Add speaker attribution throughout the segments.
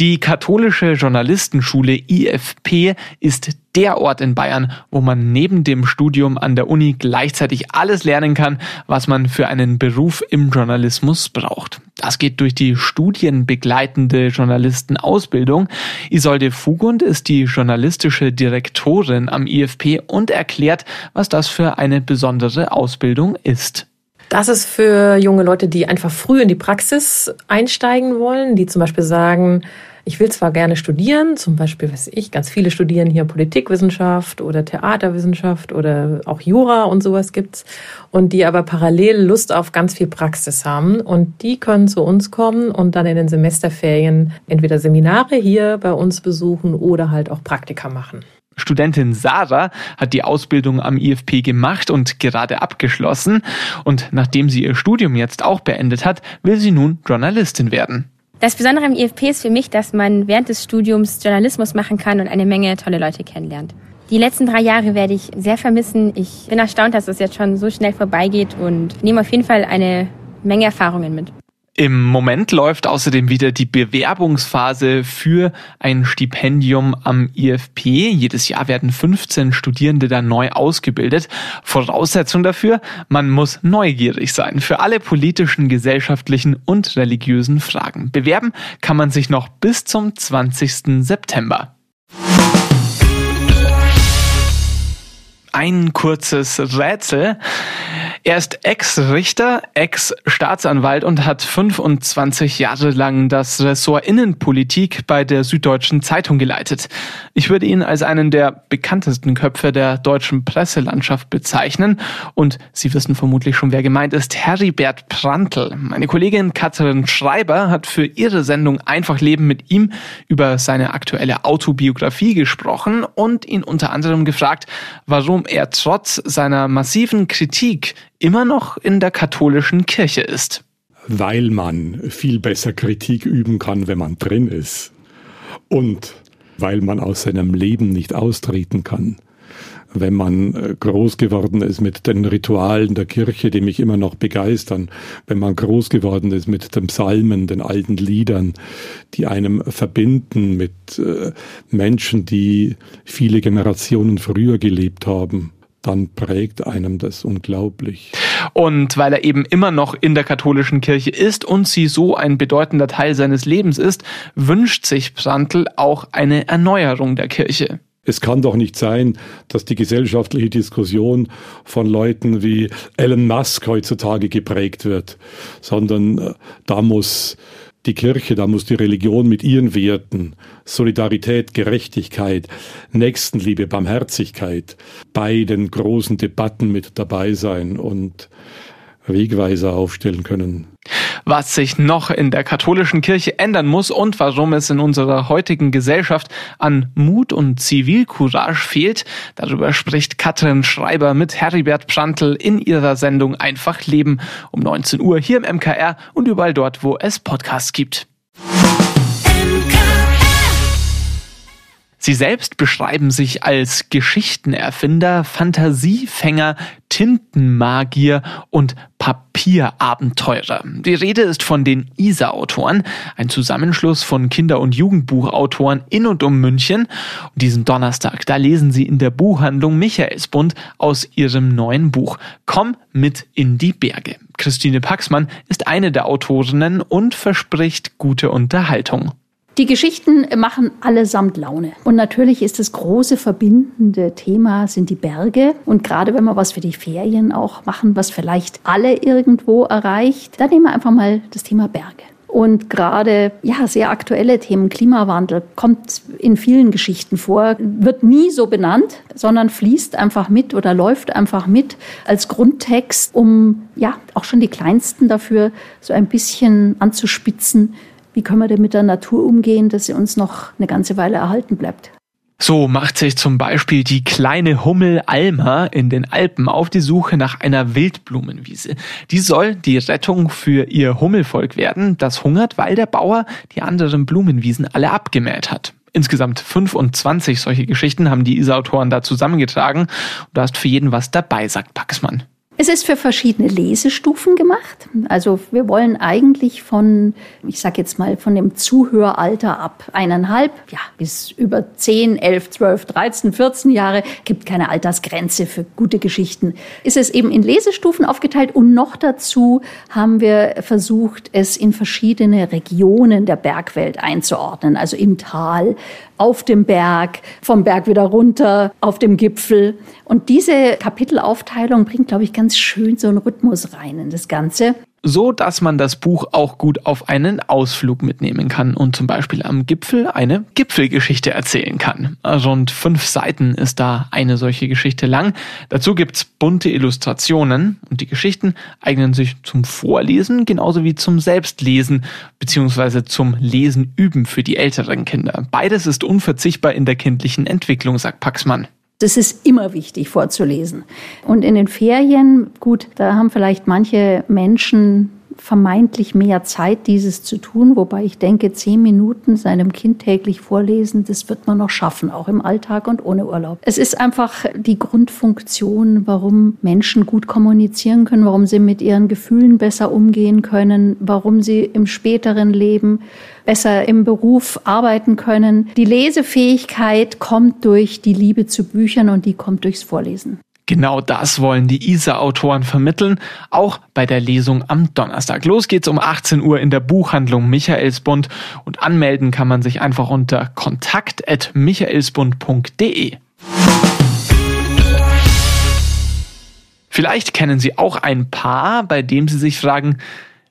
Speaker 1: Die katholische Journalistenschule IFP ist der Ort in Bayern, wo man neben dem Studium an der Uni gleichzeitig alles lernen kann, was man für einen Beruf im Journalismus braucht. Das geht durch die studienbegleitende Journalistenausbildung. Isolde Fugund ist die journalistische Direktorin am IFP und erklärt, was das für eine besondere Ausbildung ist.
Speaker 2: Das ist für junge Leute, die einfach früh in die Praxis einsteigen wollen, die zum Beispiel sagen, ich will zwar gerne studieren, zum Beispiel, weiß ich, ganz viele studieren hier Politikwissenschaft oder Theaterwissenschaft oder auch Jura und sowas gibt's und die aber parallel Lust auf ganz viel Praxis haben und die können zu uns kommen und dann in den Semesterferien entweder Seminare hier bei uns besuchen oder halt auch Praktika machen.
Speaker 1: Studentin Sarah hat die Ausbildung am IFP gemacht und gerade abgeschlossen. Und nachdem sie ihr Studium jetzt auch beendet hat, will sie nun Journalistin werden.
Speaker 3: Das Besondere am IFP ist für mich, dass man während des Studiums Journalismus machen kann und eine Menge tolle Leute kennenlernt. Die letzten drei Jahre werde ich sehr vermissen. Ich bin erstaunt, dass es jetzt schon so schnell vorbeigeht und nehme auf jeden Fall eine Menge Erfahrungen mit.
Speaker 1: Im Moment läuft außerdem wieder die Bewerbungsphase für ein Stipendium am IFP. Jedes Jahr werden 15 Studierende da neu ausgebildet. Voraussetzung dafür, man muss neugierig sein für alle politischen, gesellschaftlichen und religiösen Fragen. Bewerben kann man sich noch bis zum 20. September. Ein kurzes Rätsel. Er ist Ex-Richter, Ex-Staatsanwalt und hat 25 Jahre lang das Ressort Innenpolitik bei der Süddeutschen Zeitung geleitet. Ich würde ihn als einen der bekanntesten Köpfe der deutschen Presselandschaft bezeichnen. Und Sie wissen vermutlich schon, wer gemeint ist. Heribert Prantl. Meine Kollegin Katrin Schreiber hat für ihre Sendung Einfach Leben mit ihm über seine aktuelle Autobiografie gesprochen und ihn unter anderem gefragt, warum er trotz seiner massiven Kritik immer noch in der katholischen Kirche ist.
Speaker 4: Weil man viel besser Kritik üben kann, wenn man drin ist. Und weil man aus seinem Leben nicht austreten kann. Wenn man äh, groß geworden ist mit den Ritualen der Kirche, die mich immer noch begeistern, wenn man groß geworden ist mit den Psalmen, den alten Liedern, die einem verbinden mit äh, Menschen, die viele Generationen früher gelebt haben, dann prägt einem das unglaublich.
Speaker 1: Und weil er eben immer noch in der katholischen Kirche ist und sie so ein bedeutender Teil seines Lebens ist, wünscht sich Brandl auch eine Erneuerung der Kirche.
Speaker 4: Es kann doch nicht sein, dass die gesellschaftliche Diskussion von Leuten wie Elon Musk heutzutage geprägt wird, sondern äh, da muss die Kirche, da muss die Religion mit ihren Werten, Solidarität, Gerechtigkeit, Nächstenliebe, Barmherzigkeit bei den großen Debatten mit dabei sein und Wegweiser aufstellen können.
Speaker 1: Was sich noch in der katholischen Kirche ändern muss und warum es in unserer heutigen Gesellschaft an Mut und Zivilcourage fehlt, darüber spricht Katrin Schreiber mit Heribert Prantl in ihrer Sendung Einfach Leben um 19 Uhr hier im MKR und überall dort, wo es Podcasts gibt. Sie selbst beschreiben sich als Geschichtenerfinder, Fantasiefänger, Tintenmagier und Papierabenteurer. Die Rede ist von den ISA-Autoren, ein Zusammenschluss von Kinder- und Jugendbuchautoren in und um München. Und diesen Donnerstag, da lesen Sie in der Buchhandlung Michaelsbund aus ihrem neuen Buch Komm mit in die Berge. Christine Paxmann ist eine der Autorinnen und verspricht gute Unterhaltung.
Speaker 5: Die Geschichten machen allesamt Laune. Und natürlich ist das große verbindende Thema sind die Berge. Und gerade wenn wir was für die Ferien auch machen, was vielleicht alle irgendwo erreicht, dann nehmen wir einfach mal das Thema Berge. Und gerade ja, sehr aktuelle Themen, Klimawandel, kommt in vielen Geschichten vor, wird nie so benannt, sondern fließt einfach mit oder läuft einfach mit als Grundtext, um ja auch schon die Kleinsten dafür so ein bisschen anzuspitzen, wie können wir denn mit der Natur umgehen, dass sie uns noch eine ganze Weile erhalten bleibt.
Speaker 1: So macht sich zum Beispiel die kleine Hummel Alma in den Alpen auf die Suche nach einer Wildblumenwiese. Die soll die Rettung für ihr Hummelvolk werden, das hungert, weil der Bauer die anderen Blumenwiesen alle abgemäht hat. Insgesamt 25 solche Geschichten haben die ISA-Autoren da zusammengetragen. Und da ist für jeden was dabei, sagt Paxmann.
Speaker 5: Es ist für verschiedene Lesestufen gemacht. Also wir wollen eigentlich von, ich sage jetzt mal, von dem Zuhöralter ab eineinhalb, ja, bis über 10, 11, 12, 13, 14 Jahre, gibt keine Altersgrenze für gute Geschichten. Ist es eben in Lesestufen aufgeteilt und noch dazu haben wir versucht, es in verschiedene Regionen der Bergwelt einzuordnen. Also im Tal, auf dem Berg, vom Berg wieder runter, auf dem Gipfel. Und diese Kapitelaufteilung bringt, glaube ich, ganz schön so einen Rhythmus rein in das Ganze
Speaker 1: so dass man das Buch auch gut auf einen Ausflug mitnehmen kann und zum Beispiel am Gipfel eine Gipfelgeschichte erzählen kann. Rund fünf Seiten ist da eine solche Geschichte lang. Dazu gibt's bunte Illustrationen und die Geschichten eignen sich zum Vorlesen genauso wie zum Selbstlesen beziehungsweise zum Lesen üben für die älteren Kinder. Beides ist unverzichtbar in der kindlichen Entwicklung, sagt Paxmann.
Speaker 5: Das ist immer wichtig vorzulesen. Und in den Ferien, gut, da haben vielleicht manche Menschen vermeintlich mehr Zeit, dieses zu tun, wobei ich denke, zehn Minuten seinem Kind täglich vorlesen, das wird man noch schaffen, auch im Alltag und ohne Urlaub. Es ist einfach die Grundfunktion, warum Menschen gut kommunizieren können, warum sie mit ihren Gefühlen besser umgehen können, warum sie im späteren Leben besser im Beruf arbeiten können. Die Lesefähigkeit kommt durch die Liebe zu Büchern und die kommt durchs Vorlesen.
Speaker 1: Genau das wollen die ISA-Autoren vermitteln, auch bei der Lesung am Donnerstag. Los geht's um 18 Uhr in der Buchhandlung Michaelsbund und anmelden kann man sich einfach unter kontakt.michaelsbund.de. Vielleicht kennen Sie auch ein Paar, bei dem Sie sich fragen,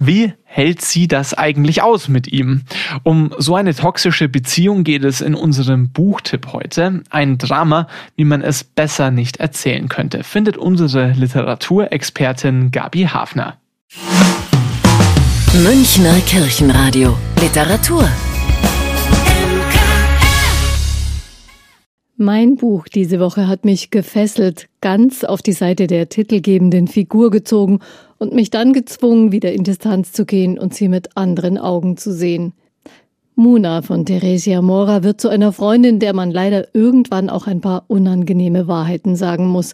Speaker 1: wie hält sie das eigentlich aus mit ihm? Um so eine toxische Beziehung geht es in unserem Buchtipp heute. Ein Drama, wie man es besser nicht erzählen könnte, findet unsere Literaturexpertin Gabi Hafner.
Speaker 6: Münchner Kirchenradio Literatur
Speaker 7: Mein Buch diese Woche hat mich gefesselt, ganz auf die Seite der titelgebenden Figur gezogen und mich dann gezwungen, wieder in Distanz zu gehen und sie mit anderen Augen zu sehen. Muna von Theresia Mora wird zu einer Freundin, der man leider irgendwann auch ein paar unangenehme Wahrheiten sagen muss.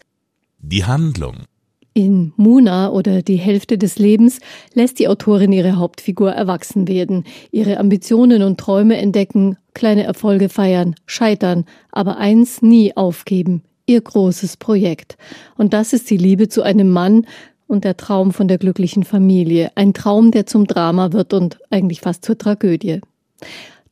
Speaker 8: Die Handlung
Speaker 7: in Muna oder die Hälfte des Lebens lässt die Autorin ihre Hauptfigur erwachsen werden, ihre Ambitionen und Träume entdecken, kleine Erfolge feiern, scheitern, aber eins nie aufgeben, ihr großes Projekt. Und das ist die Liebe zu einem Mann und der Traum von der glücklichen Familie, ein Traum, der zum Drama wird und eigentlich fast zur Tragödie.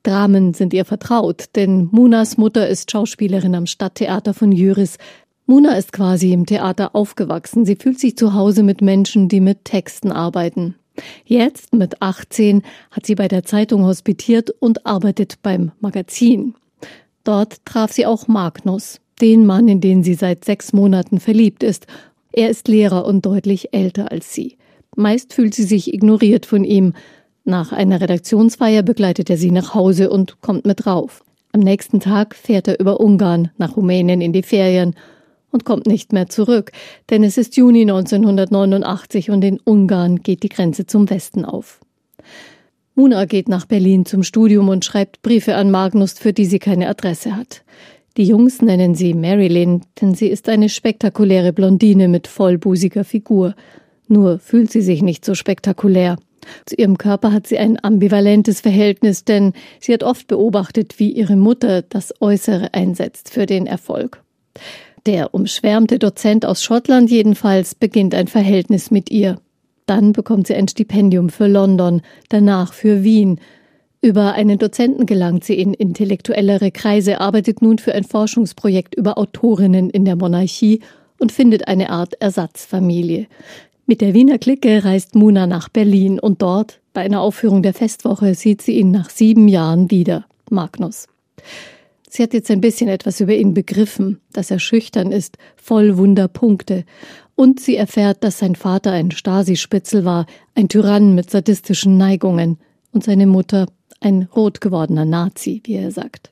Speaker 7: Dramen sind ihr vertraut, denn Munas Mutter ist Schauspielerin am Stadttheater von Jüris, Muna ist quasi im Theater aufgewachsen. Sie fühlt sich zu Hause mit Menschen, die mit Texten arbeiten. Jetzt, mit 18, hat sie bei der Zeitung hospitiert und arbeitet beim Magazin. Dort traf sie auch Magnus, den Mann, in den sie seit sechs Monaten verliebt ist. Er ist Lehrer und deutlich älter als sie. Meist fühlt sie sich ignoriert von ihm. Nach einer Redaktionsfeier begleitet er sie nach Hause und kommt mit rauf. Am nächsten Tag fährt er über Ungarn nach Rumänien in die Ferien und kommt nicht mehr zurück, denn es ist Juni 1989 und in Ungarn geht die Grenze zum Westen auf. Muna geht nach Berlin zum Studium und schreibt Briefe an Magnus, für die sie keine Adresse hat. Die Jungs nennen sie Marilyn, denn sie ist eine spektakuläre Blondine mit vollbusiger Figur. Nur fühlt sie sich nicht so spektakulär. Zu ihrem Körper hat sie ein ambivalentes Verhältnis, denn sie hat oft beobachtet, wie ihre Mutter das Äußere einsetzt für den Erfolg. Der umschwärmte Dozent aus Schottland jedenfalls beginnt ein Verhältnis mit ihr. Dann bekommt sie ein Stipendium für London, danach für Wien. Über einen Dozenten gelangt sie in intellektuellere Kreise, arbeitet nun für ein Forschungsprojekt über Autorinnen in der Monarchie und findet eine Art Ersatzfamilie. Mit der Wiener Clique reist Muna nach Berlin und dort, bei einer Aufführung der Festwoche, sieht sie ihn nach sieben Jahren wieder, Magnus. Sie hat jetzt ein bisschen etwas über ihn begriffen, dass er schüchtern ist, voll Wunderpunkte. Und sie erfährt, dass sein Vater ein Stasi-Spitzel war, ein Tyrann mit sadistischen Neigungen und seine Mutter ein rot gewordener Nazi, wie er sagt.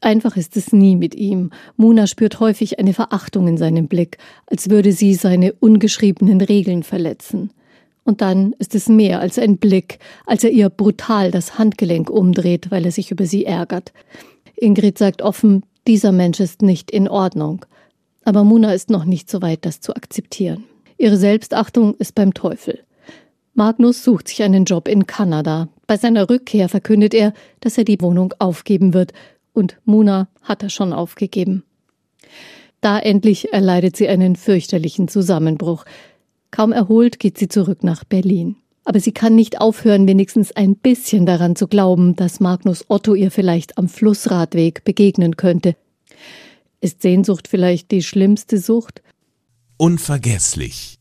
Speaker 7: Einfach ist es nie mit ihm. Muna spürt häufig eine Verachtung in seinem Blick, als würde sie seine ungeschriebenen Regeln verletzen. Und dann ist es mehr als ein Blick, als er ihr brutal das Handgelenk umdreht, weil er sich über sie ärgert. Ingrid sagt offen, dieser Mensch ist nicht in Ordnung. Aber Muna ist noch nicht so weit, das zu akzeptieren. Ihre Selbstachtung ist beim Teufel. Magnus sucht sich einen Job in Kanada. Bei seiner Rückkehr verkündet er, dass er die Wohnung aufgeben wird. Und Muna hat er schon aufgegeben. Da endlich erleidet sie einen fürchterlichen Zusammenbruch. Kaum erholt geht sie zurück nach Berlin. Aber sie kann nicht aufhören, wenigstens ein bisschen daran zu glauben, dass Magnus Otto ihr vielleicht am Flussradweg begegnen könnte. Ist Sehnsucht vielleicht die schlimmste Sucht?
Speaker 8: Unvergesslich.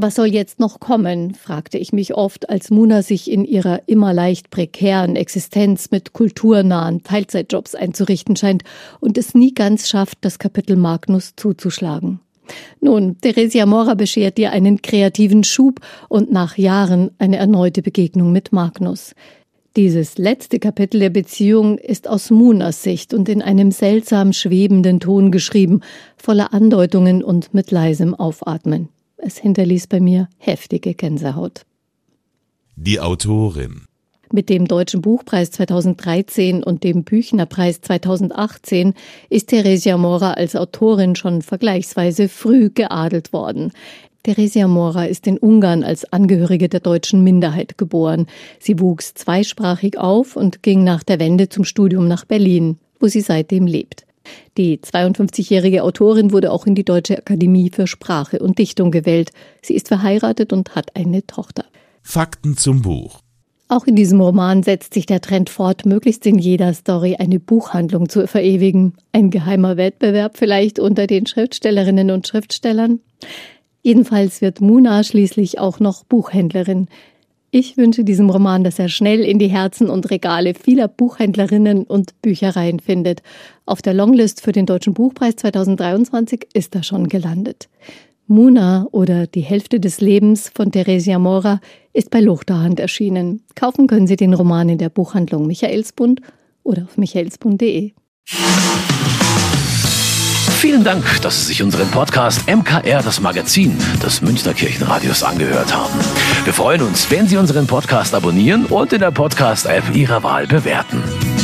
Speaker 7: Was soll jetzt noch kommen? fragte ich mich oft, als Muna sich in ihrer immer leicht prekären Existenz mit kulturnahen Teilzeitjobs einzurichten scheint und es nie ganz schafft, das Kapitel Magnus zuzuschlagen. Nun, Theresia Mora beschert ihr einen kreativen Schub und nach Jahren eine erneute Begegnung mit Magnus. Dieses letzte Kapitel der Beziehung ist aus Munas Sicht und in einem seltsam schwebenden Ton geschrieben, voller Andeutungen und mit leisem Aufatmen. Es hinterließ bei mir heftige Gänsehaut.
Speaker 8: Die Autorin
Speaker 7: mit dem Deutschen Buchpreis 2013 und dem Büchnerpreis 2018 ist Theresia Mora als Autorin schon vergleichsweise früh geadelt worden. Theresia Mora ist in Ungarn als Angehörige der deutschen Minderheit geboren. Sie wuchs zweisprachig auf und ging nach der Wende zum Studium nach Berlin, wo sie seitdem lebt. Die 52-jährige Autorin wurde auch in die Deutsche Akademie für Sprache und Dichtung gewählt. Sie ist verheiratet und hat eine Tochter.
Speaker 8: Fakten zum Buch.
Speaker 7: Auch in diesem Roman setzt sich der Trend fort, möglichst in jeder Story eine Buchhandlung zu verewigen. Ein geheimer Wettbewerb vielleicht unter den Schriftstellerinnen und Schriftstellern. Jedenfalls wird Muna schließlich auch noch Buchhändlerin. Ich wünsche diesem Roman, dass er schnell in die Herzen und Regale vieler Buchhändlerinnen und Büchereien findet. Auf der Longlist für den Deutschen Buchpreis 2023 ist er schon gelandet. Muna oder Die Hälfte des Lebens von Theresia Mora ist bei Luchterhand erschienen. Kaufen können Sie den Roman in der Buchhandlung Michaelsbund oder auf michaelsbund.de.
Speaker 9: Vielen Dank, dass Sie sich unseren Podcast MKR, das Magazin des Münchner Kirchenradios, angehört haben. Wir freuen uns, wenn Sie unseren Podcast abonnieren und in der Podcast-App Ihrer Wahl bewerten.